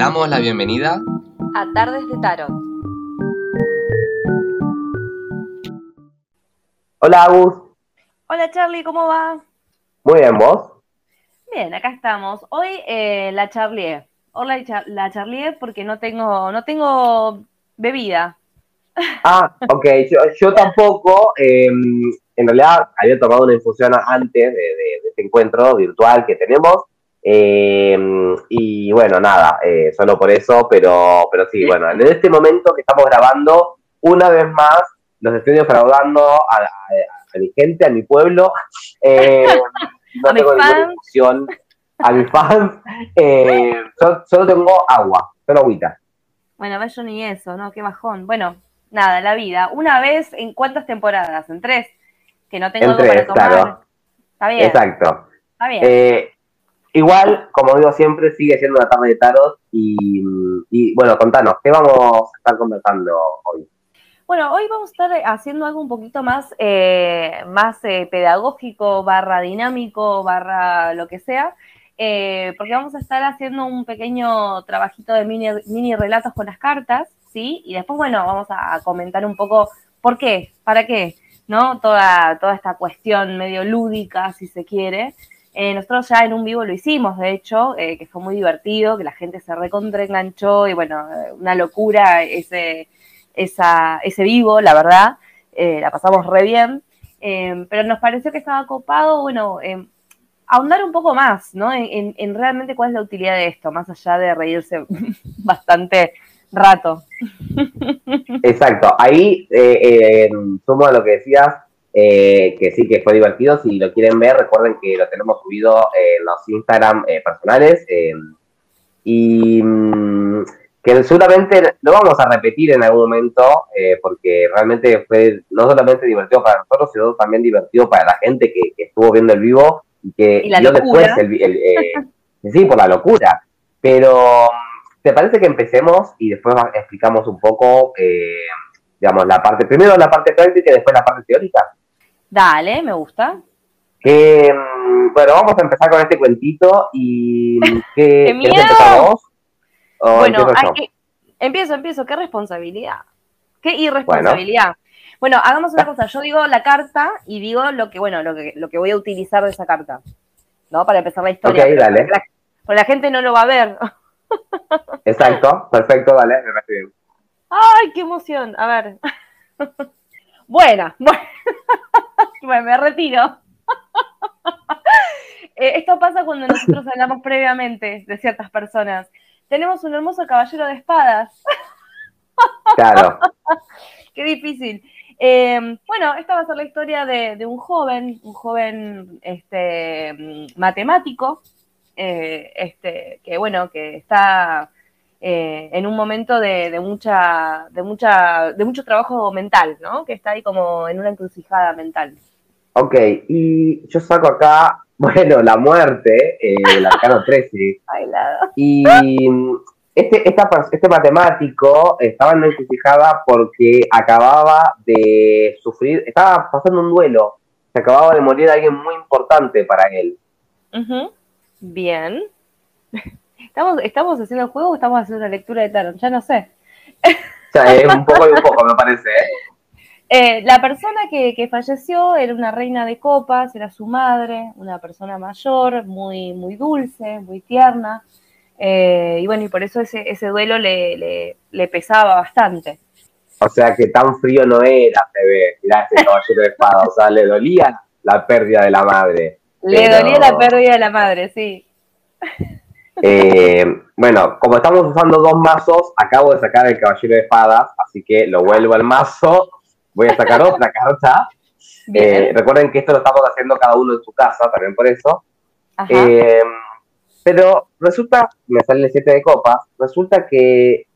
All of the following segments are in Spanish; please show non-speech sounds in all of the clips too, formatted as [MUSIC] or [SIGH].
damos la bienvenida a Tardes de Tarot. Hola Agus, Hola Charlie, ¿cómo va? muy bien, ¿vos? Bien, acá estamos. Hoy eh, la charlié. Hoy la, cha- la charlié porque no tengo, no tengo bebida. Ah, [LAUGHS] ok, yo, yo tampoco, eh, en realidad había tomado una infusión antes de, de- de este encuentro virtual que tenemos, eh, y bueno, nada, eh, solo por eso, pero, pero sí, bueno, en este momento que estamos grabando, una vez más, los estoy defraudando a, a- a mi gente, a mi pueblo, [LAUGHS] eh, no A tengo ninguna a mis fans, eh, yo- solo tengo agua, solo agüita. Bueno, yo ni eso, ¿no? Qué bajón. Bueno, nada, la vida. Una vez en cuántas temporadas? En tres. Que no tengo En algo tres, para tomar. claro. Está bien. Exacto. Está bien. Eh, igual, como digo siempre, sigue siendo una tarde de tarot y, bueno, contanos, ¿qué vamos a estar conversando hoy? Bueno, hoy vamos a estar haciendo algo un poquito más, eh, más eh, pedagógico, barra dinámico, barra lo que sea, eh, porque vamos a estar haciendo un pequeño trabajito de mini, mini relatos con las cartas, ¿sí? Y después, bueno, vamos a comentar un poco por qué, para qué, ¿no? Toda, toda esta cuestión medio lúdica, si se quiere. Eh, nosotros ya en un vivo lo hicimos, de hecho, eh, que fue muy divertido, que la gente se recontra enganchó y bueno, eh, una locura ese esa, ese vivo, la verdad, la pasamos re bien, eh, pero nos pareció que estaba copado, bueno, eh, ahondar un poco más, ¿no? En, en- en realmente cuál es la utilidad de esto, más allá de reírse [LAUGHS] bastante rato. [LAUGHS] Exacto, ahí eh, eh, sumo a lo que decías, eh, que sí que fue divertido, si lo quieren ver, recuerden que lo tenemos subido en los Instagram eh, personales eh, y mm, que seguramente lo vamos a repetir en algún momento, eh, porque realmente fue no solamente divertido para nosotros, sino también divertido para la gente que, que estuvo viendo el vivo y que Y locura. después el, el, eh, [LAUGHS] sí, por la locura. Pero, ¿te parece que empecemos y después explicamos un poco, eh, digamos, la parte, primero la parte práctica y después la parte teórica? Dale, me gusta. Mm, bueno, vamos a empezar con este cuentito y [LAUGHS] ¿qué, ¡Qué ¿querés empezar miedo! vos? ¿O bueno, empiezo hay que- empiezo, empiezo, qué responsabilidad. Qué irresponsabilidad. Bueno. hagamos una [LAUGHS] cosa, yo digo la carta y digo lo que, bueno, lo que, lo que voy a utilizar de esa carta, ¿no? Para empezar la historia. Ok, dale. porque La, la gente no lo va a ver. [LAUGHS] Exacto, perfecto, dale, me. ¡Ay, qué emoción! A ver. Buena, bueno. Bueno, me retiro. [LAUGHS] Eh, Esto pasa cuando nosotros [LAUGHS] hablamos previamente de ciertas personas. Tenemos un hermoso caballero de espadas. [LAUGHS] Claro, Qué difícil. Eh, bueno, esta va a ser la historia de, de un joven, un joven este, matemático, eh, este, que bueno, que está eh, en un momento de, de mucha, de mucha, de mucho trabajo mental, ¿no? Que está ahí como en una encrucijada mental. Ok, y yo saco acá, [LAUGHS] bueno, la muerte, eh, el arcano [LAUGHS] 13, Bailado. y mm, este, esta este matemático estaba en encrucijada porque acababa de sufrir, estaba pasando un duelo, se acababa de morir alguien muy importante para él. Ujú. Bien. [LAUGHS] ¿Estamos, ¿Estamos haciendo el juego o estamos haciendo una lectura de tarot? Ya no sé. O sea, es un poco y un poco, me parece. ¿Eh? La persona que, que falleció era una reina de copas, era su madre, una persona mayor, muy, muy dulce, muy tierna. eh, y bueno, y por eso ese, ese duelo le, le- le pesaba bastante. O sea que tan frío no era, ve. Mirá ese [LAUGHS] caballero de espada, o sea, le dolía la pérdida de la madre. Le Pero- dolía la pérdida de la madre, sí. [LAUGHS] Eh, bueno, como estamos usando dos mazos, acabo de sacar el caballero de espadas, así que lo vuelvo al mazo. Voy a sacar otra carta. [LAUGHS] Eh, recuerden que esto lo estamos haciendo cada uno en su casa, también por eso. Eh, pero resulta, me sale el 7 de copas, resulta que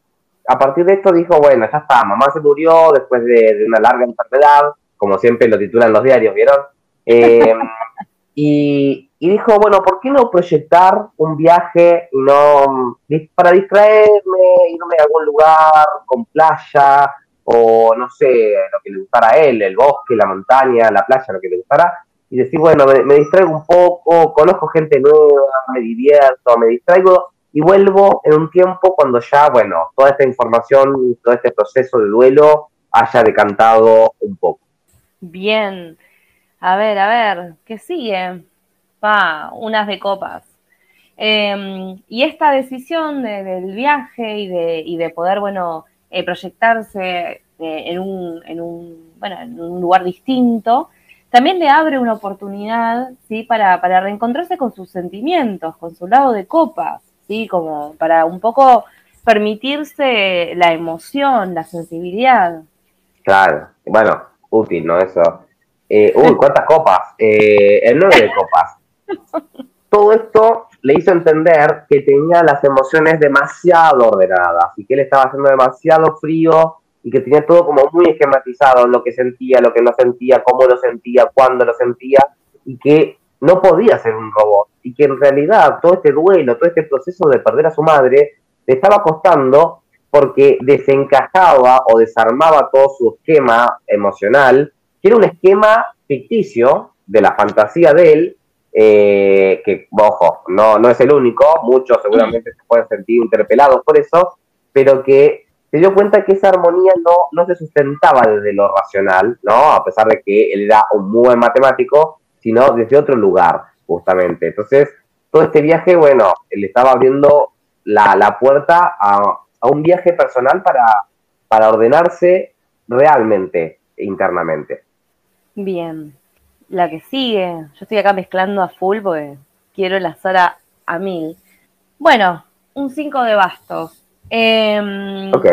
a partir de esto dijo, bueno, ya está, mamá se murió después de, de una larga enfermedad, como siempre lo titulan los diarios, ¿vieron? Eh, [LAUGHS] y, y dijo, bueno, ¿por qué no proyectar un viaje no dis- para distraerme, irme a algún lugar con playa o no sé, lo que le gustara a él, el bosque, la montaña, la playa, lo que le gustara, y decir, bueno, me, distraigo un poco, conozco gente nueva, me divierto, me distraigo y vuelvo en un tiempo cuando ya, bueno, toda esta información, todo este proceso de duelo haya decantado un poco. Bien. A ver, a ver, ¿qué sigue? Va, unas de copas. Em, y esta decisión del viaje y de, y de poder, bueno, eh, proyectarse eh, en, un, en, un, bueno, en un lugar distinto, también le abre una oportunidad, ¿sí? Para, para reencontrarse con sus sentimientos, con su lado de copas. ¿sí? Como para un poco permitirse la emoción, la sensibilidad. Claro, bueno, útil, ¿no? Eso. Eh, uy, ¿cuántas copas? Eh, el nueve de copas. [LAUGHS] Todo esto le hizo entender que tenía las emociones demasiado ordenadas y que él estaba haciendo demasiado frío y que tenía todo como muy esquematizado, lo que sentía, lo que no sentía, cómo lo sentía, cuándo lo sentía, y que no podía ser un robot. Y que en realidad todo este duelo, todo este proceso de perder a su madre le estaba costando porque desencajaba o desarmaba todo su esquema emocional, que era un esquema ficticio de la fantasía de él, eh, que, ojo, no, no es el único, muchos seguramente se pueden sentir interpelados por eso, pero que se dio cuenta que esa armonía no, no se sustentaba desde lo racional, ¿no? A pesar de que él era un muy buen matemático, sino desde otro lugar, justamente. Entonces, todo este viaje, bueno, le estaba abriendo la, puerta a, un viaje personal para, para ordenarse realmente internamente. Bien, la que sigue, yo estoy acá mezclando a full porque quiero la a, a mil. Bueno, un 5 de bastos. Eh, ok.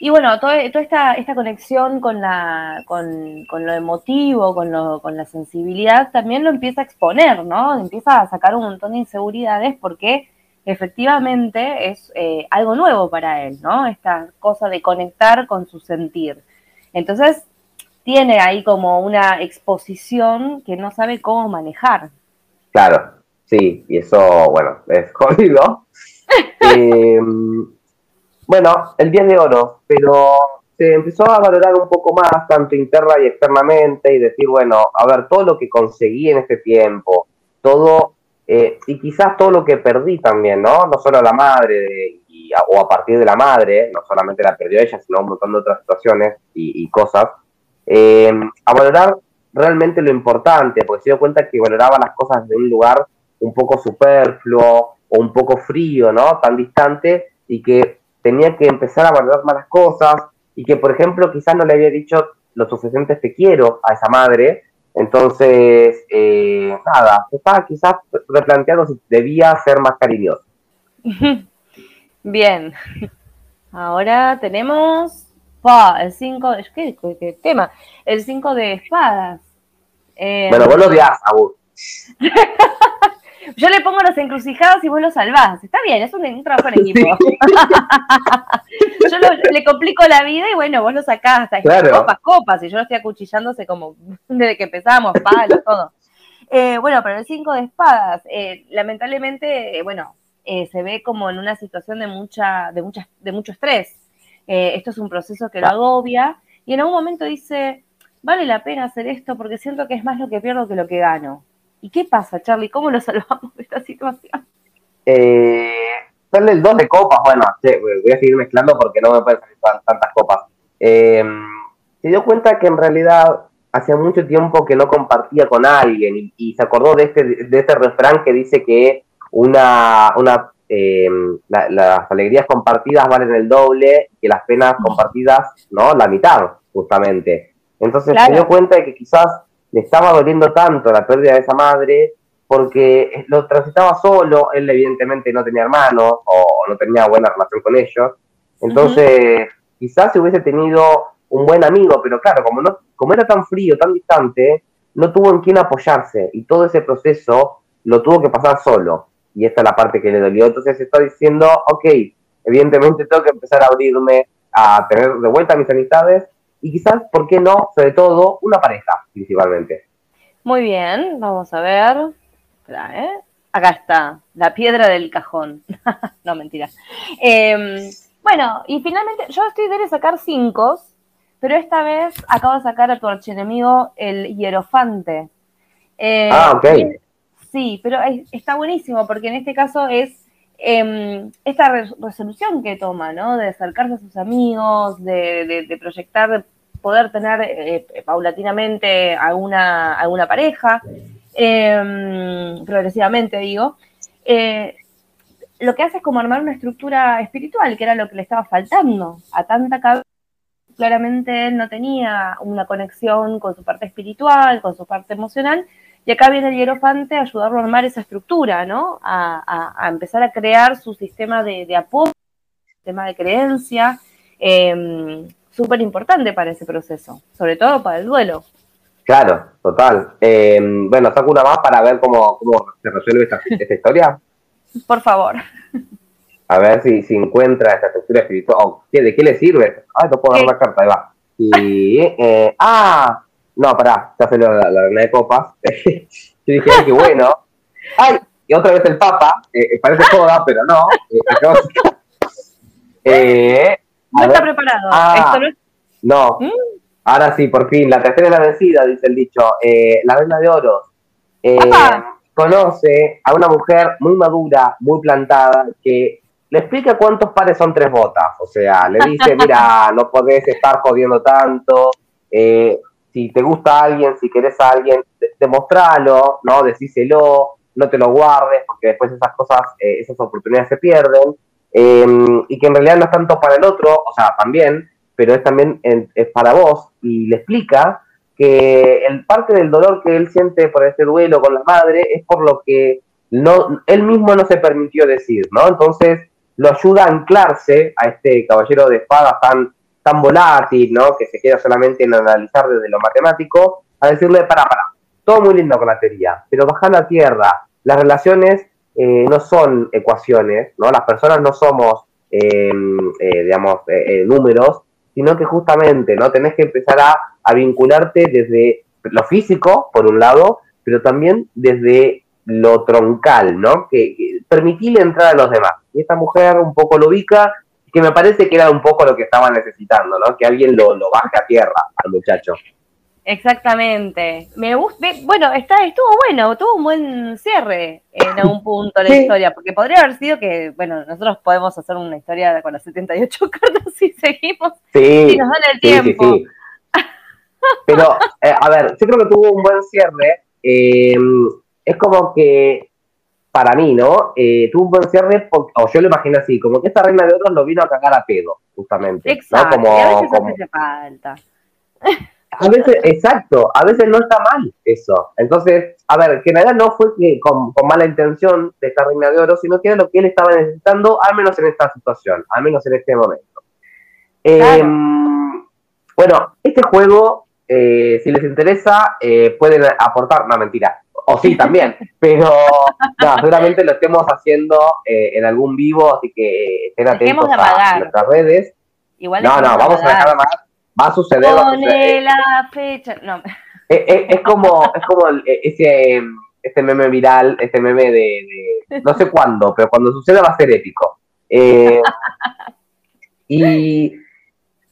Y bueno, toda, esta, esta conexión con, la, con, lo emotivo, con, lo, con la sensibilidad, también lo empieza a exponer, ¿no? Empieza a sacar un montón de inseguridades porque efectivamente es eh, algo nuevo para él, ¿no? Esta cosa de conectar con su sentir. Entonces, tiene ahí como una exposición que no sabe cómo manejar. Claro, sí, y eso, bueno, [LAUGHS] es jodido. eh, bueno, el 10 de oro, pero se empezó a valorar un poco más, tanto interna y externamente, y decir, bueno, a ver, todo lo que conseguí en este tiempo, todo, eh, y quizás todo lo que perdí también, ¿no? No solo a la madre, o a partir de la madre, no solamente la perdió ella, sino un montón de otras situaciones y, cosas, eh, a valorar realmente lo importante, porque se dio cuenta que valoraba las cosas de un lugar un poco superfluo o un poco frío, ¿no? Tan distante, y que tenía que empezar a valorar más las cosas y que, por ejemplo, quizás no le había dicho lo suficiente te quiero a esa madre. Entonces, eh, nada, estaba quizás replanteando si debía ser más cariñoso. [LAUGHS] Bien. Ahora tenemos el 5, ¿qué, ¿qué, tema? El 5 de espadas. Eh, bueno, vos lo odias, Abu. [LAUGHS] Yo le pongo las encrucijadas y vos lo salvás. Está bien, es un, trabajo en equipo. [LAUGHS] yo le complico la vida y bueno, vos lo sacás hasta claro. copas, copas, y yo lo estoy acuchillándose como [LAUGHS] desde que empezamos, palos, todo. Eh, bueno, pero el 5 de espadas, eh, lamentablemente, eh, bueno, se ve como en una situación de mucha, de mucha, de mucho estrés. Esto es un proceso que lo agobia y en algún momento dice, vale la pena hacer esto porque siento que es más lo que pierdo que lo que gano. ¿Y qué pasa, Charlie? ¿Cómo lo [LAUGHS] salvamos de esta situación? Eh, sale el 2 de copas, bueno, voy a seguir mezclando porque no me pueden salir tantas copas. Eh, se dio cuenta que en realidad hacía mucho tiempo que no compartía con alguien y, se acordó de este, de este refrán que dice que una, una eh, las alegrías compartidas valen el doble y las penas compartidas, ¿no? La mitad, justamente. Entonces se dio cuenta de que quizás le estaba doliendo tanto la pérdida de esa madre porque lo transitaba solo, él evidentemente no tenía hermanos o no tenía buena relación con ellos, entonces quizás si hubiese tenido un buen amigo, pero claro, como, no, como era tan frío, tan distante, no tuvo en quién apoyarse y todo ese proceso lo tuvo que pasar solo y esta es la parte que le dolió, entonces está diciendo, ok, evidentemente tengo que empezar a abrirme, a tener de vuelta mis amistades y quizás, ¿por qué no? Sobre todo, una pareja, principalmente. Muy bien, vamos a ver. Espera, ¿eh? Acá está, la piedra del cajón. [LAUGHS] no, mentira. Em, bueno, y finalmente, yo estoy de sacar cinco, pero esta vez acabo de sacar a tu archienemigo, el hierofante. Eh, ah, ok. Sí, pero está buenísimo porque en este caso es em, esta resolución que toma, ¿no? De acercarse a sus amigos, de, proyectar, poder tener eh, paulatinamente alguna, alguna pareja, em, progresivamente digo, eh, lo que hace es como armar una estructura espiritual, que era lo que le estaba faltando a tanta cabeza. Claramente él no tenía una conexión con su parte espiritual, con su parte emocional, y acá viene el hierofante a ayudarlo a armar esa estructura, ¿no? A, empezar a crear su sistema de, de apoyo, sistema de creencia, eh, súper importante para ese proceso, sobre todo para el duelo. Claro, total. Eh, bueno, saco una más para ver cómo, se resuelve [LAUGHS] esta, historia. Por favor. A ver si, si encuentra esta estructura espiritual. ¿De qué le sirve? Ah, no puedo dar la carta, ahí va. Y, eh, ah, no, pará, ya salió la, la de copas. [LAUGHS] Yo dije, ay, qué bueno. Ay, y otra vez el Papa, eh, parece joda, pero no. Eh, [LAUGHS] no está preparado. Ah, Esto no, no. ¿Mm? Ahora sí, por fin, la tercera es la vencida, dice el dicho. Eh, la reina de oro eh, conoce a una mujer muy madura, muy plantada, que le explica cuántos pares son tres botas. O sea, le dice, mira, [LAUGHS] no podés estar jodiendo tanto. Eh, si te gusta alguien, si querés a alguien, demostralo, ¿no? Decíselo, no te lo guardes, porque después esas cosas, esas oportunidades se pierden. y que en realidad no es tanto para el otro, o sea, también, pero es también es para vos y le explica que el parte del dolor que él siente por este duelo con la madre es por lo que no, él mismo no se permitió decir, ¿no? Entonces lo ayuda a anclarse a este caballero de espadas tan, tan volátil, ¿no? Que se queda solamente en analizar desde lo matemático, a decirle, para, para, todo muy lindo con la teoría, pero baja la tierra, las relaciones eh, no son ecuaciones, ¿no? Las personas no somos, eh, eh, digamos, números, sino que justamente no tenés que empezar a, vincularte desde lo físico, por un lado, pero también desde lo troncal, ¿no? Que, permitirle entrar a los demás. Y esta mujer un poco lo ubica, que me parece que era un poco lo que estaba necesitando, ¿no? Que alguien lo, lo baje a tierra al muchacho. Exactamente. Me gusta, bueno, está, estuvo bueno, tuvo un buen cierre en algún punto la historia, porque podría haber sido que, bueno, nosotros podemos hacer una historia con las 78 cartas si seguimos, sí, si nos dan el tiempo. Sí, Pero, eh, a ver, yo creo que tuvo un buen cierre. Em, es como que, para mí, ¿no? Eh, tuvo un buen cierre, o yo lo imagino así, como que esta reina de otros lo vino a cagar a pedo, justamente. Exacto, Como, a veces hace falta. A veces, [LAUGHS] exacto, a veces no está mal eso. Entonces, a ver, que nada no fue que con, mala intención de esta reina de oro, sino que era lo que él estaba necesitando, al menos en esta situación, al menos en este momento. Em, bueno, este juego, eh, si les interesa, eh, pueden aportar, no, mentira, o sí también, pero no, seguramente lo estemos haciendo eh, en algún vivo, así que estén atentos a nuestras redes. Igual no, no, vamos a dejar más va a suceder. Pone la fecha. No. Es, como, es como ese, este meme viral, este meme de, no sé cuándo, pero cuando suceda va a ser épico. Eh, y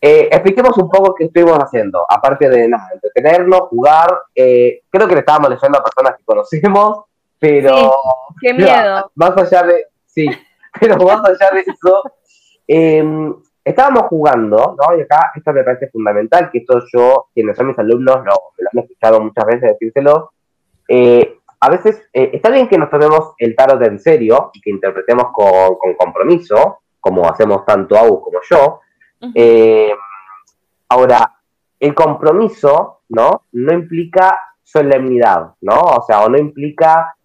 eh, expliquemos un poco qué estuvimos haciendo, aparte de nada, entretenernos, jugar. Eh, creo que le estábamos leyendo a personas que conocemos, pero. qué miedo. más allá de. Sí, pero más allá de eso, eh, estábamos jugando, ¿no? Y acá esto me parece fundamental, que esto yo, quienes son mis alumnos, lo, me lo han escuchado muchas veces decírselo. Eh, a veces eh, está bien que nos tomemos el tarot en serio y que interpretemos con, compromiso, como hacemos tanto Agus como yo. Eh, ahora, el compromiso, ¿no? No implica solemnidad, ¿no? O sea, o no implica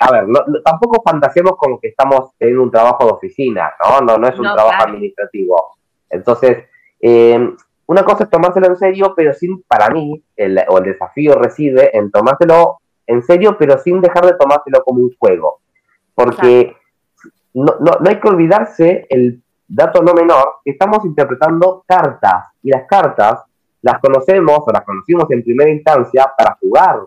a ver, tampoco fantaseemos con que estamos en un trabajo de oficina, ¿no? No, no es un trabajo administrativo. Entonces, eh, una cosa es tomárselo en serio, pero sin, para mí, el, o el desafío reside en tomárselo en serio, pero sin dejar de tomárselo como un juego. Porque no, no, no hay que olvidarse el dato no menor, que estamos interpretando cartas, y las cartas las conocemos o las conocimos en primera instancia para jugar.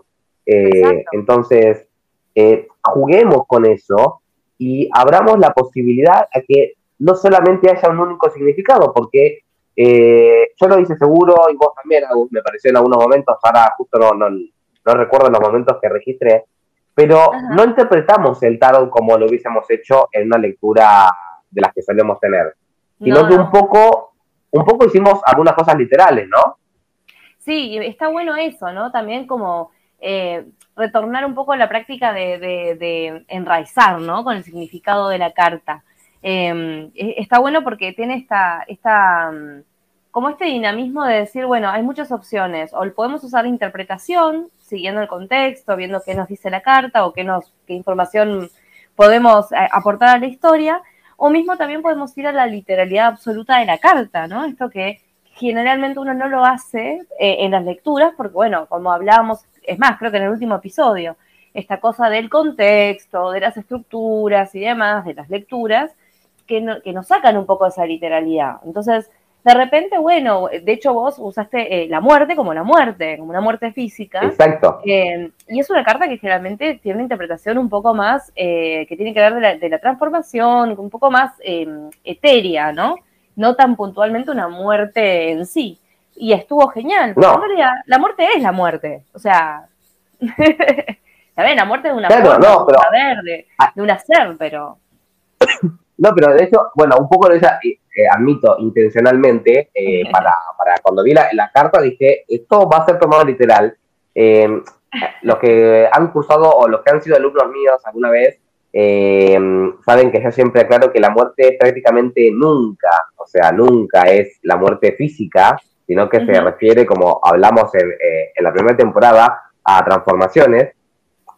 Eh, entonces, eh, juguemos con eso y abramos la posibilidad a que no solamente haya un único significado, porque eh, yo lo hice seguro y vos también, me pareció en algunos momentos, ahora justo no, no, no recuerdo los momentos que registré, pero no interpretamos el tarot como lo hubiésemos hecho en una lectura de las que solemos tener, sino que un poco, un poco hicimos algunas cosas literales, ¿no? Sí, está bueno eso, ¿no? También como eh, retornar un poco a la práctica de, enraizar, ¿no? Con el significado de la carta. Em, e, está bueno porque tiene esta, esta, mm, como este dinamismo de decir, bueno, hay muchas opciones, o podemos usar la interpretación, siguiendo el contexto, viendo qué nos dice la carta o qué, nos, qué información podemos eh, aportar a la historia, o mismo también podemos ir a la literalidad absoluta de la carta, ¿no? Esto que generalmente uno no lo hace eh, en las lecturas, porque bueno, como hablábamos, es más, creo que en el último episodio, esta cosa del contexto, de las estructuras y demás, de las lecturas, que, que nos sacan un poco de esa literalidad. Entonces, de repente, bueno, de hecho vos usaste eh, la muerte como la muerte, como una muerte física. Exacto. Eh, y es una carta que generalmente tiene una interpretación un poco más, que tiene que ver de la, de la transformación, un poco más etérea, ¿no? no tan puntualmente una muerte en sí. Y estuvo genial. Porque en realidad, la muerte es la muerte. O sea, [LAUGHS] la muerte de una claro, no, pero, de, de un hacer, pero. [COUGHS] No, pero de hecho, bueno, un poco de esa, eh, eh, admito intencionalmente, eh, para, para, cuando vi la, la, carta dije, esto va a ser tomado literal. los que han cursado o los que han sido alumnos míos alguna vez eh, saben que yo siempre aclaro que la muerte prácticamente nunca, o sea, nunca es la muerte física, sino que se refiere, como hablamos en, eh, en, la primera temporada, a transformaciones.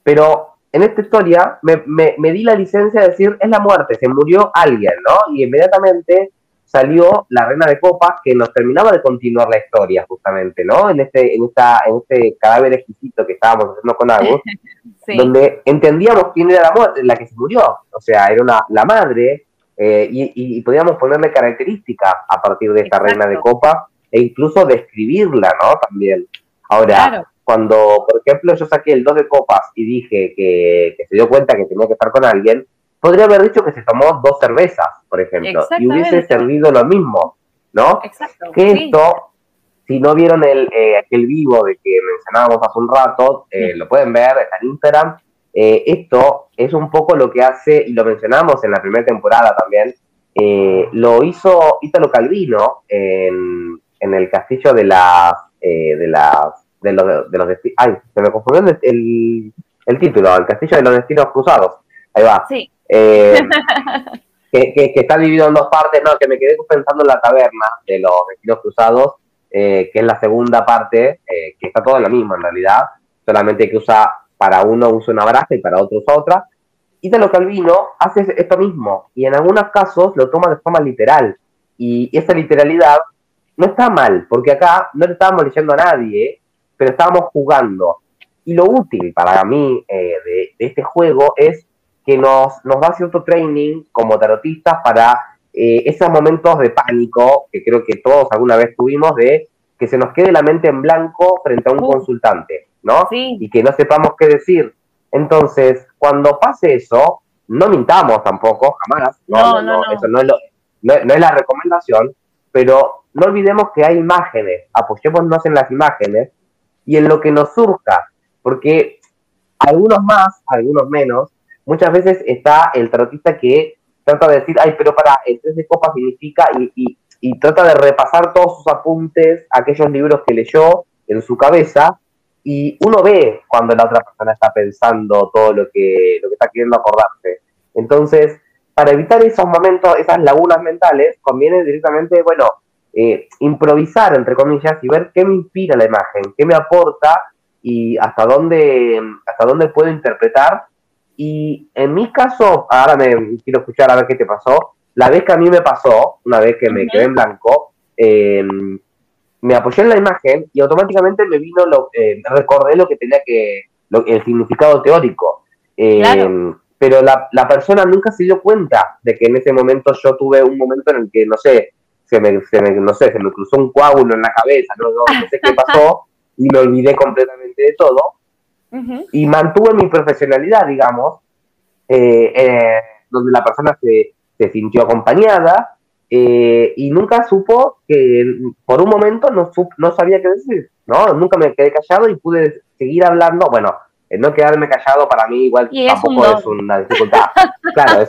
Pero en esta historia me, me, me, di la licencia de decir, es la muerte, se murió alguien, ¿no? Y inmediatamente salió la reina de copas que nos terminaba de continuar la historia, justamente, ¿no? En este, en esta, en este cadáver exquisito que estábamos haciendo con Agus, [LAUGHS] donde entendíamos quién era la muerte, la que se murió. O sea, era una, la madre, eh, y, podíamos ponerle características a partir de esta reina de copas, e incluso describirla, ¿no? También. Ahora, cuando, por ejemplo, yo saqué el 2 de copas y dije que, que se dio cuenta que tenía que estar con alguien, podría haber dicho que se tomó dos cervezas, por ejemplo, y hubiese servido lo mismo, ¿no? Exacto. Que esto, si no vieron el, eh, aquel vivo de que mencionábamos hace un rato, eh, lo pueden ver, está en Instagram. Eh, esto es un poco lo que hace, y lo mencionamos en la primera temporada también, lo hizo Ítalo Calvino en, en el castillo de las, de las, de los, de los, ay, se me confundió el, el título, el castillo de los destinos cruzados. Ahí va. Sí. Eh, [LAUGHS] que, está dividido en dos partes, no, que me quedé pensando en la taberna de los destinos cruzados, eh, que es la segunda parte, eh, que está todo en la misma en realidad, solamente que usa, para uno usa una baraja y para otro usa otra. Y de lo Calvino hace esto mismo, y en algunos casos lo toma de forma literal. Y esa literalidad no está mal, porque acá no le estábamos leyendo a nadie, pero estábamos jugando. Y lo útil para mí de, este juego es que nos, nos da cierto training como tarotistas para eh, esos momentos de pánico que creo que todos alguna vez tuvimos de que se nos quede la mente en blanco frente a un consultante, ¿no? Sí. Y que no sepamos qué decir. Entonces, cuando pase eso, no mintamos tampoco, jamás. No, no, no, Eso no es, no, es la recomendación, pero no olvidemos que hay imágenes, apoyémonos en las imágenes y en lo que nos surja, porque algunos más, algunos menos, muchas veces está el tarotista que trata de decir, ay, pero para, el tres de copas significa, y, y, trata de repasar todos sus apuntes, aquellos libros que leyó en su cabeza, y uno ve cuando la otra persona está pensando todo lo que, lo que está queriendo acordarse. Entonces, para evitar esos momentos, esas lagunas mentales, conviene directamente, bueno, eh, improvisar, entre comillas, y ver qué me inspira la imagen, qué me aporta y hasta dónde, hasta dónde puedo interpretar y en mi caso, ahora me quiero escuchar a ver qué te pasó. La vez que a mí me pasó, una vez que me quedé en blanco, em, me apoyé en la imagen y automáticamente me vino lo, eh, recordé lo que tenía que, el significado teórico. Em, pero la, la, persona nunca se dio cuenta de que en ese momento yo tuve un momento en el que, no sé, se me, se me no sé, se me cruzó un coágulo en la cabeza, no, no sé qué pasó [LAUGHS] y me olvidé completamente de todo y mantuve mi profesionalidad, digamos, eh, eh, donde la persona se, se sintió acompañada eh, y nunca supo que por un momento no, no sabía qué decir, ¿no? Nunca me quedé callado y pude seguir hablando, bueno, no quedarme callado para mí igual tampoco es, una dificultad. [LAUGHS] claro, es...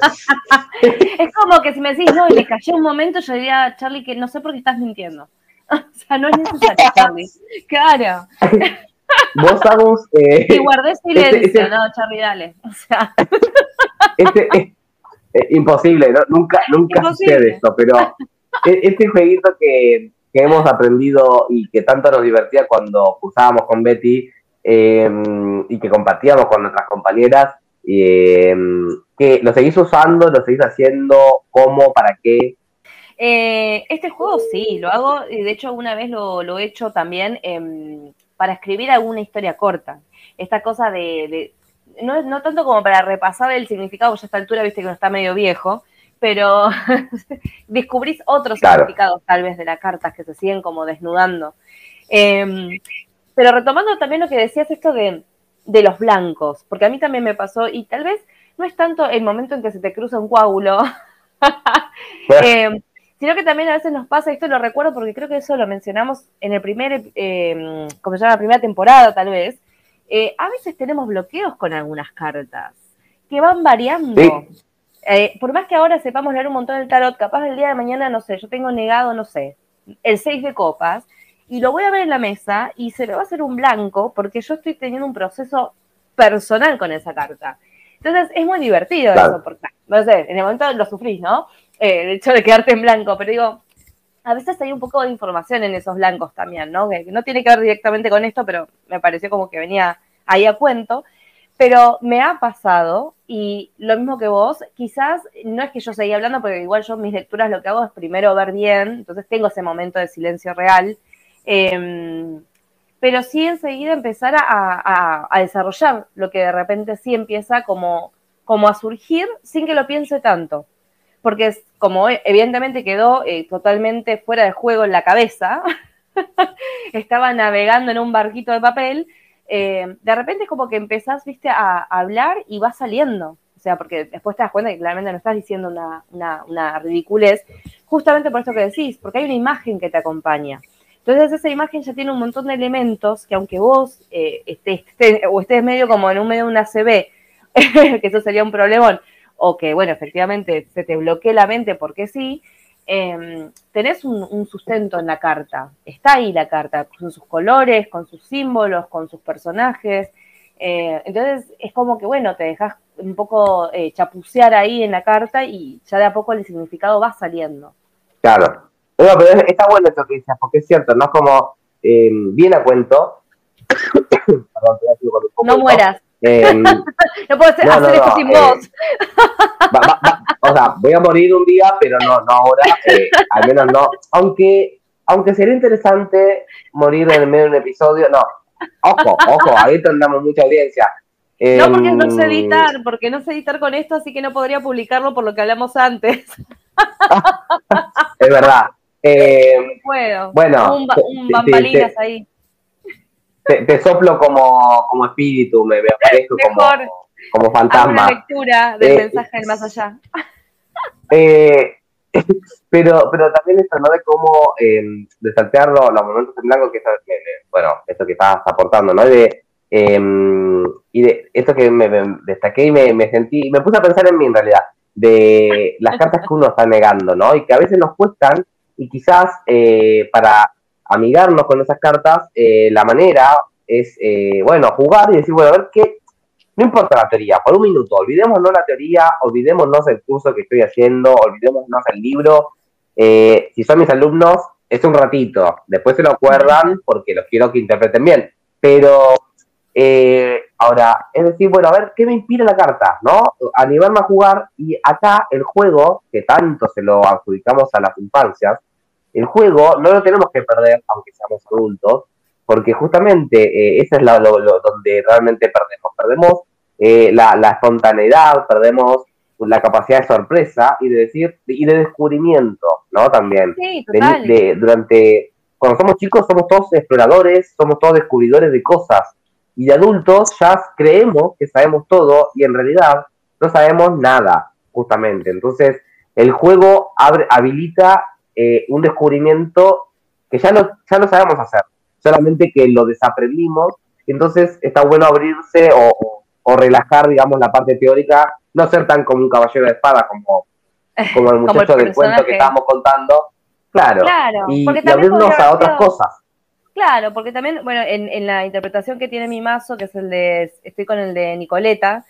[LAUGHS] es como que si me decís, no, y me callé un momento, yo diría, Charlie, que no sé por qué estás mintiendo. [LAUGHS] o sea, no es necesario, Charlie. Claro. Vos, Agus... Eh, y guardé este, silencio, este, no, Charlie, dale. O sea... [LAUGHS] este, es, imposible, ¿no? nunca, nunca sucede esto, pero e, este jueguito que, que hemos aprendido y que tanto nos divertía cuando usábamos con Betty, Em, y que compartíamos con nuestras compañeras, em, que lo seguís usando, lo seguís haciendo, cómo, para qué. Eh, este juego sí, lo hago, de hecho una vez lo, he hecho también em, para escribir alguna historia corta. Esta cosa de, no, no tanto como para repasar el significado, ya a esta altura viste que no está medio viejo, pero [LAUGHS] descubrís otros significados tal vez de las cartas que se siguen como desnudando. Pero retomando también lo que decías, esto de, los blancos, porque a mí también me pasó, y tal vez no es tanto el momento en que se te cruza un coágulo, [LAUGHS] eh, sino que también a veces nos pasa, esto lo recuerdo porque creo que eso lo mencionamos en el primer, eh, como se llama, la primera temporada tal vez, eh, a veces tenemos bloqueos con algunas cartas que van variando. por más que ahora sepamos leer un montón del tarot, capaz el día de mañana, no sé, yo tengo negado, no sé, el 6 de copas, y lo voy a ver en la mesa y se me va a hacer un blanco porque yo estoy teniendo un proceso personal con esa carta. Entonces es muy divertido eso, porque, no sé, en el momento lo sufrís, ¿no? Eh, el hecho de quedarte en blanco, pero digo, a veces hay un poco de información en esos blancos también, ¿no? Que no tiene que ver directamente con esto, pero me pareció como que venía ahí a cuento. Pero me ha pasado, y lo mismo que vos, quizás no es que yo seguía hablando, porque igual yo mis lecturas lo que hago es primero ver bien, entonces tengo ese momento de silencio real, Em, pero sí enseguida empezar a, desarrollar lo que de repente sí empieza como, como a surgir sin que lo piense tanto. Porque es como evidentemente quedó eh, totalmente fuera de juego en la cabeza, [LAUGHS] estaba navegando en un barquito de papel, eh, de repente como que empezás, viste, a, hablar y va saliendo. O sea, porque después te das cuenta que claramente no estás diciendo una, una, una ridiculez, justamente por esto que decís, porque hay una imagen que te acompaña. Entonces esa imagen ya tiene un montón de elementos que aunque vos eh, estés, o estés medio como en un medio de una CB, [LAUGHS] que eso sería un problemón, o que bueno, efectivamente se te bloquee la mente porque sí, em, tenés un, sustento en la carta. Está ahí la carta, con sus colores, con sus símbolos, con sus personajes. Eh, entonces es como que bueno, te dejas un poco eh, chapucear ahí en la carta y ya de a poco el significado va saliendo. Claro, no, pero está bueno esto que dices, porque es cierto, ¿no? Como eh, bien a cuento. [COUGHS] Perdón, no mueras. Eh, [LAUGHS] no puedo hacer, esto sin eh, voz. o sea, voy a morir un día, pero no, no ahora. Eh, al menos no. Aunque, aunque sería interesante morir en el medio de un episodio, no. Ojo, ojo, ahí tendremos mucha audiencia. no, porque no sé em, editar, porque no sé editar con esto, así que no podría publicarlo por lo que hablamos antes. [LAUGHS] es verdad. [LAUGHS] Eh, puedo. Bueno, un, bambalinas ahí. Te, soplo como, como espíritu, me veo como, como fantasma. Una lectura del eh, mensaje del más allá. Eh, [LAUGHS] pero, pero también esto, ¿no? De cómo eh, desaltear los, momentos en blanco, que bueno, esto que estabas aportando, ¿no? De, em, y de esto que me, destaqué y me, me, sentí, me puse a pensar en mí en realidad, de las cartas que uno está negando, ¿no? Y que a veces nos cuestan y quizás eh, para amigarnos con esas cartas, eh, la manera es, eh, bueno, jugar y decir, bueno, a ver qué, no importa la teoría, por un minuto, olvidémonos la teoría, olvidémonos el curso que estoy haciendo, olvidémonos el libro. si son mis alumnos, es un ratito, después se lo acuerdan porque los quiero que interpreten bien. Pero ahora, es decir, bueno, a ver, ¿qué me inspira la carta? ¿No? Animarme a jugar y acá el juego, que tanto se lo adjudicamos a las infancias, el juego no lo tenemos que perder, aunque seamos adultos, porque justamente eh, ese es lo, donde realmente perdemos. Perdemos eh, la, espontaneidad, perdemos la capacidad de sorpresa y de decir y de descubrimiento, ¿no? También. Sí, durante cuando somos chicos somos todos exploradores, somos todos descubridores de cosas y de adultos ya creemos que sabemos todo y en realidad no sabemos nada, justamente. Entonces, el juego abre, habilita eh, un descubrimiento que ya no, ya no sabemos hacer, solamente que lo desaprendimos. Entonces está bueno abrirse o, o, relajar, digamos, la parte teórica, no ser tan como un caballero de espada como, [LAUGHS] como el muchacho del cuento que estábamos contando, claro, y, abrirnos a otras cosas. Claro, porque también, bueno, en, en, la interpretación que tiene mi mazo, que es el de, estoy con el de Nicoleta,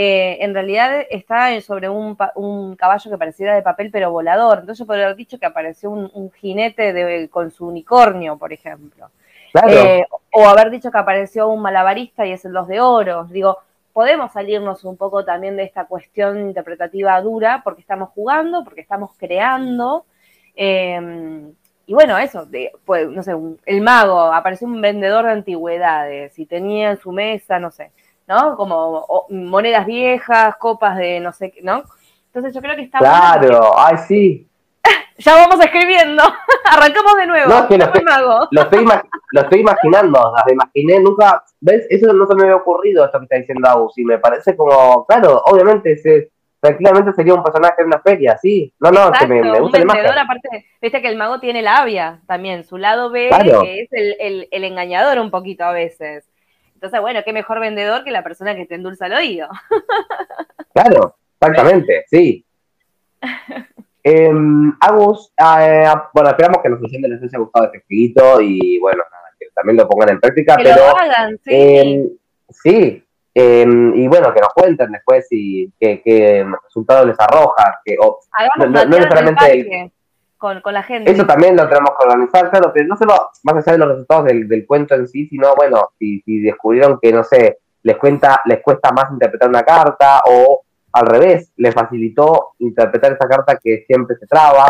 eh, en realidad está sobre un, un, caballo que pareciera de papel pero volador. Entonces podría haber dicho que apareció un, jinete de, con su unicornio, por ejemplo. Eh, o haber dicho que apareció un malabarista y es el dos de oros. Digo, podemos salirnos un poco también de esta cuestión interpretativa dura porque estamos jugando, porque estamos creando. Em, y bueno, eso, de, pues, no sé, el mago, apareció un vendedor de antigüedades y tenía en su mesa, no sé, ¿no? Como monedas viejas, copas de no sé qué, ¿no? Entonces yo creo que está Claro, ay, sí. [LAUGHS] ya vamos escribiendo. [LAUGHS] Arrancamos de nuevo. No, que lo, estoy, lo, estoy, lo, estoy, imaginando, las imaginé, nunca, ¿ves? Eso no se me había ocurrido, esto que está diciendo Agus, y me parece como, claro, obviamente tranquilamente sería un personaje de una feria, sí. No, no, que me, me gusta un vendedor, aparte, viste que el mago tiene labia también, su lado B, que es el, el, el engañador un poquito a veces. Entonces, bueno, qué mejor vendedor que la persona que te endulza el oído. [LAUGHS] Claro, exactamente, sí. [LAUGHS] Eh, Agus, eh, bueno, esperamos que nos les haya gustado este jueguito y bueno, que también lo pongan en práctica. Que pero, lo hagan, sí. Eh, sí, em, y bueno, que nos cuenten después si qué, resultados les arroja. Que, no, no necesariamente con, la gente. Eso también lo tenemos que organizar, claro, pero no solo más allá de los resultados del, del cuento en sí, sino, bueno, si, si, descubrieron que, no sé, les, cuenta, les cuesta más interpretar una carta o al revés, les facilitó interpretar esa carta que siempre se traba.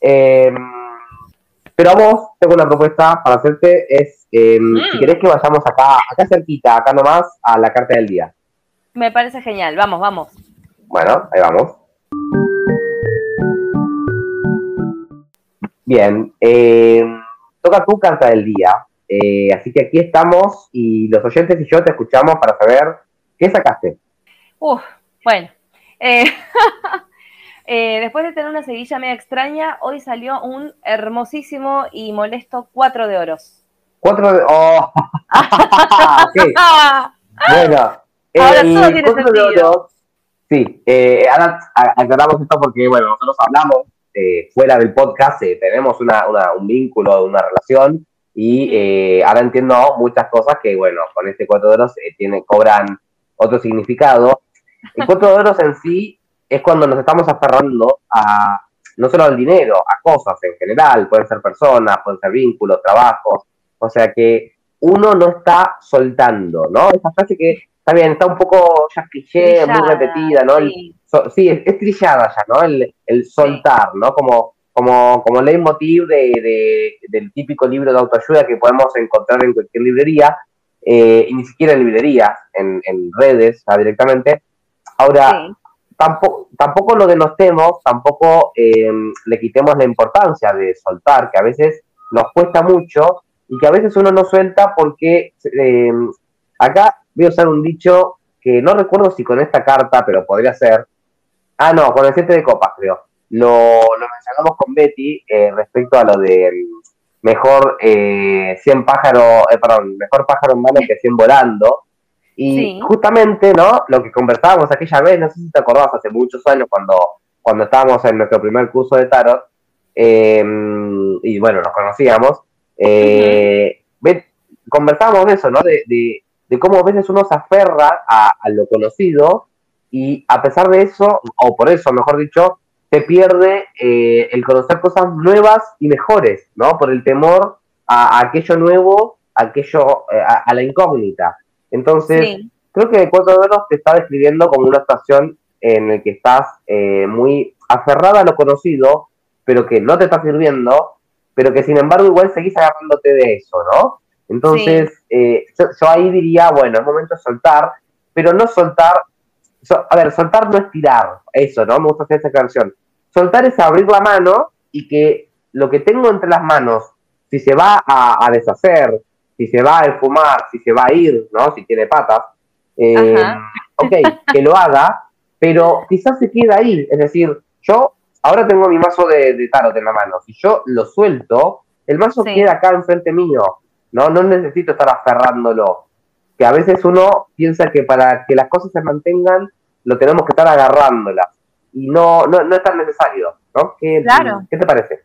Em, pero a vos tengo una propuesta para hacerte, es em, si mm. querés que vayamos acá, acá cerquita, acá nomás, a la carta del día. Me parece genial, vamos, vamos. Bueno, ahí vamos. Bien, eh, toca tu carta del día. Eh, así que aquí estamos y los oyentes y yo te escuchamos para saber qué sacaste. Uf, bueno. Eh, [LAUGHS] después de tener una seguilla media extraña, hoy salió un hermosísimo y molesto cuatro de oros. Cuatro de... Oh. [LAUGHS] bueno. Ahora todo tiene sentido. sí, ahora aclaramos esto porque, bueno, nosotros hablamos eh, fuera del podcast eh, tenemos una, un vínculo, una relación, y eh, ahora entiendo muchas cosas que, bueno, con este cuatro de oros tiene, cobran otro significado. El [LAUGHS] cuatro de oros en sí es cuando nos estamos aferrando a, no solo al dinero, a cosas en general, pueden ser personas, pueden ser vínculos, trabajos, o sea que uno no está soltando, ¿no? Esa frase que está bien, está un poco ya cliché, muy repetida, ¿no? sí, es, trillada ya, ¿no? El, el soltar, ¿no? Como, como, como leitmotiv de, del típico libro de autoayuda que podemos encontrar en cualquier librería, eh, y ni siquiera en librerías, en, en redes, directamente. Ahora, tampoco, tampoco lo denostemos, tampoco eh, le quitemos la importancia de soltar, que a veces nos cuesta mucho y que a veces uno no suelta porque eh, acá voy a usar un dicho que no recuerdo si con esta carta, pero podría ser. Ah, no, con el 7 de copas, creo. Lo, lo mencionamos con Betty eh, respecto a lo de mejor eh, 100 pájaros, eh, perdón, mejor pájaro en mano que 100 volando. Y justamente, ¿no? Lo que conversábamos aquella vez, no sé si te acordás, hace muchos años cuando, cuando estábamos en nuestro primer curso de tarot, eh, y bueno, nos conocíamos, eh, conversábamos de eso, ¿no? De, de cómo a veces uno se aferra a, lo conocido y a pesar de eso, o por eso, mejor dicho, se pierde eh, el conocer cosas nuevas y mejores, ¿no? Por el temor a, aquello nuevo, aquello, eh, a, la incógnita. Entonces, creo que Cuatro Veros te está describiendo como una estación en la que estás eh, muy aferrada a lo conocido, pero que no te está sirviendo, pero que sin embargo igual seguís agarrándote de eso, ¿no? Entonces, eh, yo, ahí diría, bueno, es momento de soltar, pero no soltar, a ver, soltar no es tirar, eso, ¿no? Me gusta hacer esa canción. Soltar es abrir la mano y que lo que tengo entre las manos, si se va a, deshacer, si se va a esfumar, si se va a ir, ¿no? Si tiene patas, eh, ok, que lo haga, pero quizás se queda ahí. Es decir, yo ahora tengo mi mazo de, tarot en la mano. Si yo lo suelto, el mazo queda acá enfrente mío. ¿no? No necesito estar aferrándolo. Que a veces uno piensa que para que las cosas se mantengan, lo tenemos que estar agarrándolas. Y no, no, no es tan necesario, ¿no? ¿Qué, Claro. ¿Qué te parece?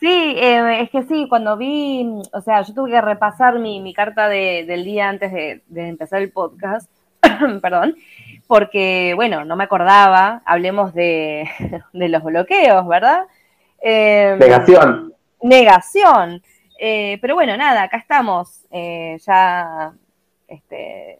Sí, eh, es que sí, cuando vi, o sea, yo tuve que repasar mi, mi carta de- del día antes de, de empezar el podcast, [COUGHS] perdón, porque, bueno, no me acordaba, hablemos de, [LAUGHS] de los bloqueos, ¿verdad? Eh, Negación. Negación. Eh, pero bueno, nada, acá estamos, eh, ya, este,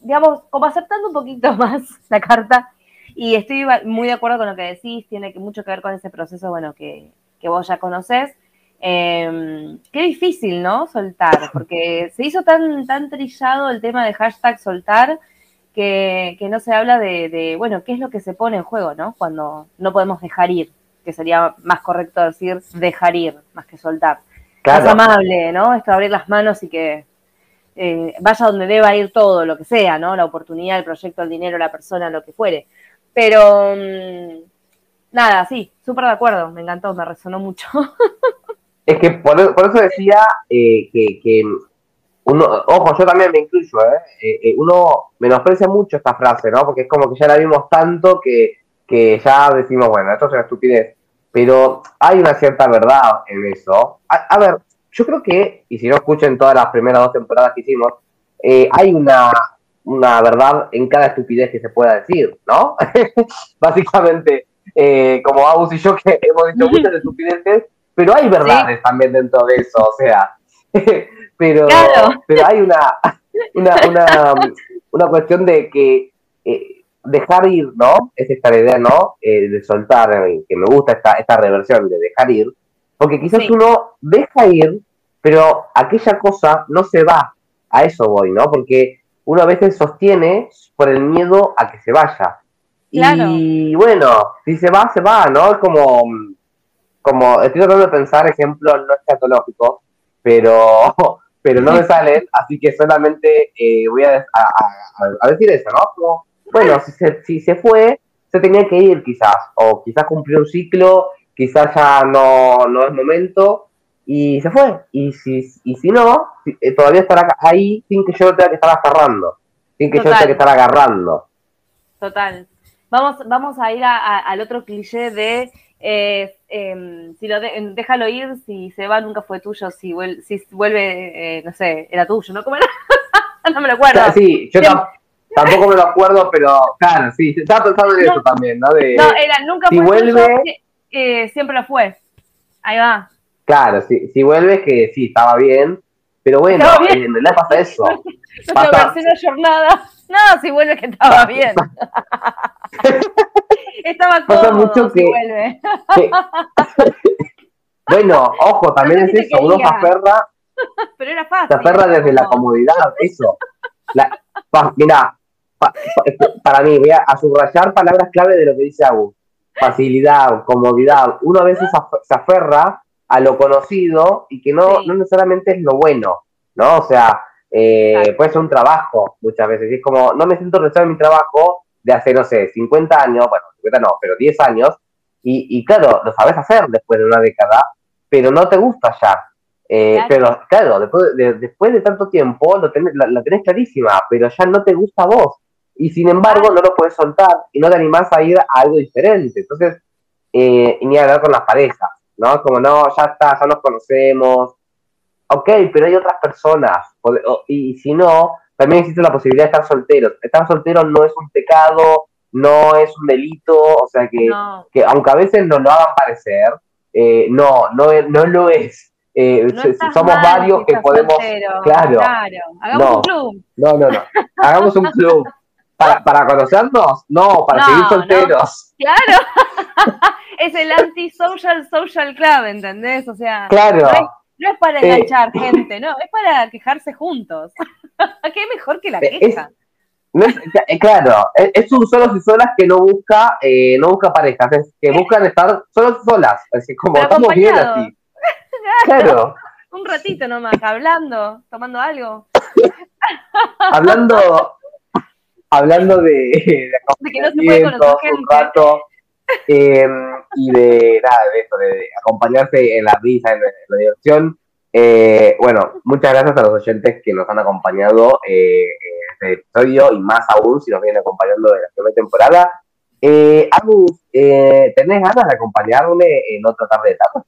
digamos, como aceptando un poquito [LAUGHS] más la carta. Y estoy muy de acuerdo con lo que decís, tiene mucho que ver con ese proceso, bueno, que, que vos ya conocés. Eh, qué difícil, ¿no? Soltar, porque se hizo tan, tan trillado el tema de hashtag soltar que, que no se habla de, de, bueno, qué es lo que se pone en juego, ¿no? Cuando no podemos dejar ir, que sería más correcto decir dejar ir, más que soltar. Más Claro. amable, ¿no? Esto de abrir las manos y que eh, vaya donde deba ir todo, lo que sea, ¿no? La oportunidad, el proyecto, el dinero, la persona, lo que fuere. Pero, mm, nada, sí, súper de acuerdo, me encantó, me resonó mucho. [LAUGHS] Es que por, eso decía eh, que, uno, ojo, yo también me incluyo, ¿eh? Eh, eh, uno menosprecia mucho esta frase, ¿no? Porque es como que ya la vimos tanto que, que ya decimos, bueno, esto es una estupidez. Pero hay una cierta verdad en eso. A ver, yo creo que, y si no escuchen todas las primeras dos temporadas que hicimos, eh, hay una, una verdad en cada estupidez que se pueda decir, ¿no? [LAUGHS] Básicamente, eh, como Agus y yo que hemos dicho [LAUGHS] muchas estupideces, pero hay verdades también dentro de eso, o sea, [LAUGHS] pero, Claro. pero hay una, una, una, una cuestión de que eh, dejar ir, ¿no? Es esta la idea, ¿no? Eh, de soltar, eh, que me gusta esta, esta reversión de dejar ir, porque quizás Sí. uno deja ir, pero aquella cosa no se va, a eso voy, ¿no? Porque uno a veces sostiene por el miedo a que se vaya. Claro. Y bueno, si se va, se va, ¿no? Es como, como estoy tratando de pensar ejemplos no escatológicos, pero, [LAUGHS] pero no me [LAUGHS] salen, así que solamente eh, voy a, a- a- a decir eso, ¿no? Como, bueno, si se, si se fue, se tenía que ir quizás, o quizás cumplió un ciclo, quizás ya no, no es momento, y se fue. Y si, y si no, eh, todavía estará ahí sin que yo tenga que estar agarrando, sin que yo Total. tenga que estar agarrando. Total. Vamos, vamos a ir a- a- al otro cliché de eh, em, si lo de- déjalo ir, si se va nunca fue tuyo, si, vuel- si vuelve, eh, no sé, era tuyo, ¿no? ¿Cómo era? [LAUGHS] no me lo acuerdo. Sí, yo tam- tampoco me lo acuerdo, pero claro, sí, estaba pensando en No. eso también, ¿no? De, No, era nunca si fue vuelve- tuyo, eh, siempre lo fue. Ahí va. Claro, si, si vuelves que sí, estaba bien, pero bueno, bien. en realidad pasa eso. [LAUGHS] No Pasa- una jornada. No, si vuelve que estaba bien. [LAUGHS] Estaba Pasa cómodo mucho si que- vuelve. Que- [LAUGHS] bueno, ojo, también No sé es si eso, uno se aferra, Pero era fácil. se aferra desde la como- comodidad, eso. La, pa- mira, pa- pa- para mí, voy a, a subrayar palabras clave de lo que dice Agus. Facilidad, comodidad. Uno a veces se aferra a lo conocido y que no, Sí. no necesariamente es lo bueno, ¿no? O sea, eh, puede ser un trabajo muchas veces. Y es como, no me siento realizado en mi trabajo de hace, no sé, 50 años, bueno, 50 no, pero 10 años, y, y claro, lo sabes hacer después de una década, pero no te gusta ya. Eh, Claro. Pero claro, después de, después de tanto tiempo lo tenés, la, la tenés clarísima, pero ya no te gusta a vos. Y sin embargo no lo puedes soltar y no te animás a ir a algo diferente. Entonces, eh, y ni hablar con las parejas, ¿no? Como no, ya está, ya nos conocemos. Ok, pero hay otras personas. O- Y, si no, también existe la posibilidad de estar solteros. Estar soltero no es un pecado, no es un delito, o sea que No, que aunque a veces nos lo hagan parecer, eh, no, no, no lo es. Eh, no somos mal varios que podemos... soltero, claro. Hagamos No. un club. No, no, no. Hagamos un club. [LAUGHS] ¿Para, para conocernos? No, para No, seguir no. solteros. Claro. [LAUGHS] es el anti-social social club, ¿entendés? O sea, Claro. no es, no es para Eh. enganchar gente, no, es para quejarse juntos. [LAUGHS] Qué mejor que la Eh, es- queja. Es- eh, claro, es, un solos y solas que no busca, eh, no busca parejas, es que buscan estar solos y solas. Así como Pero estamos bien así. [LAUGHS] Claro, Un ratito nomás, hablando, tomando algo. hablando, hablando de, [LAUGHS] de De que no se puede conocer gente. un rato, eh, y de nada, de eso, de acompañarse en la risa, en, la diversión. Eh, bueno, muchas gracias a los oyentes que nos han acompañado eh, en este episodio y más aún si nos vienen acompañando de la primera temporada. Eh, Agus, eh, ¿tenés ganas de acompañarme en otra tarde de tapas?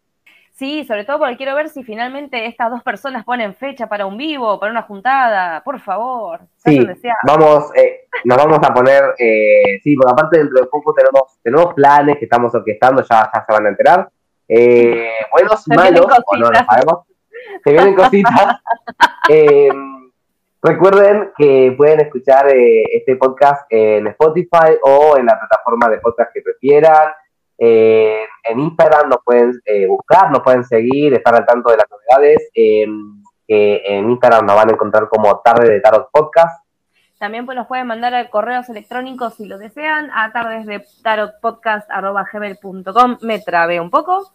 Sí, sobre todo porque quiero ver si finalmente estas dos personas ponen fecha para un vivo, para una juntada. Por favor. Sí, vamos, eh, nos vamos a poner, eh, sí, porque aparte dentro de poco tenemos, tenemos planes que estamos orquestando, ya, ya se van a enterar. Eh, buenos malos, o no lo sabemos. Se vienen cositas. [LAUGHS] eh, recuerden que pueden escuchar eh, este podcast en Spotify o en la plataforma de podcast que prefieran. Eh, en Instagram nos pueden eh, buscar, nos pueden seguir, estar al tanto de las novedades. en Instagram nos van a encontrar como Tarde de Tarot Podcast. También pues, nos pueden mandar a correos electrónicos si lo desean a tardes de tarotpodcast.gmail.com. Me trabé un poco.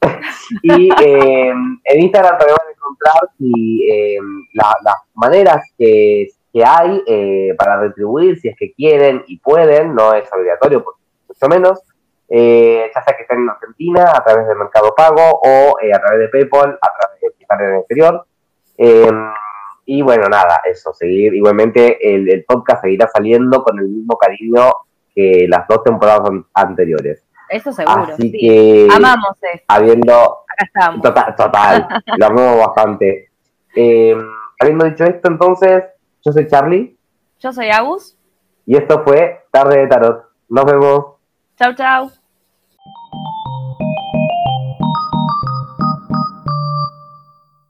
[LAUGHS] y eh, en Instagram también van a encontrar si, eh, la, las maneras que, que hay eh, para retribuir, si es que quieren y pueden, no es obligatorio, por mucho menos, eh, ya sea que estén en Argentina a través del Mercado Pago o a través de PayPal, a través de estar en el exterior. y bueno, nada, eso, seguir. Igualmente el, el podcast seguirá saliendo con el mismo cariño que las dos temporadas anteriores. Eso seguro. Así sí. que. Amamos esto. Habiendo. Acá estamos. Total, total [LAUGHS] lo amamos bastante. Eh, habiendo dicho esto, entonces, yo soy Charlie. Yo soy Agus. Y esto fue Tarde de Tarot. Nos vemos. Chau, chau.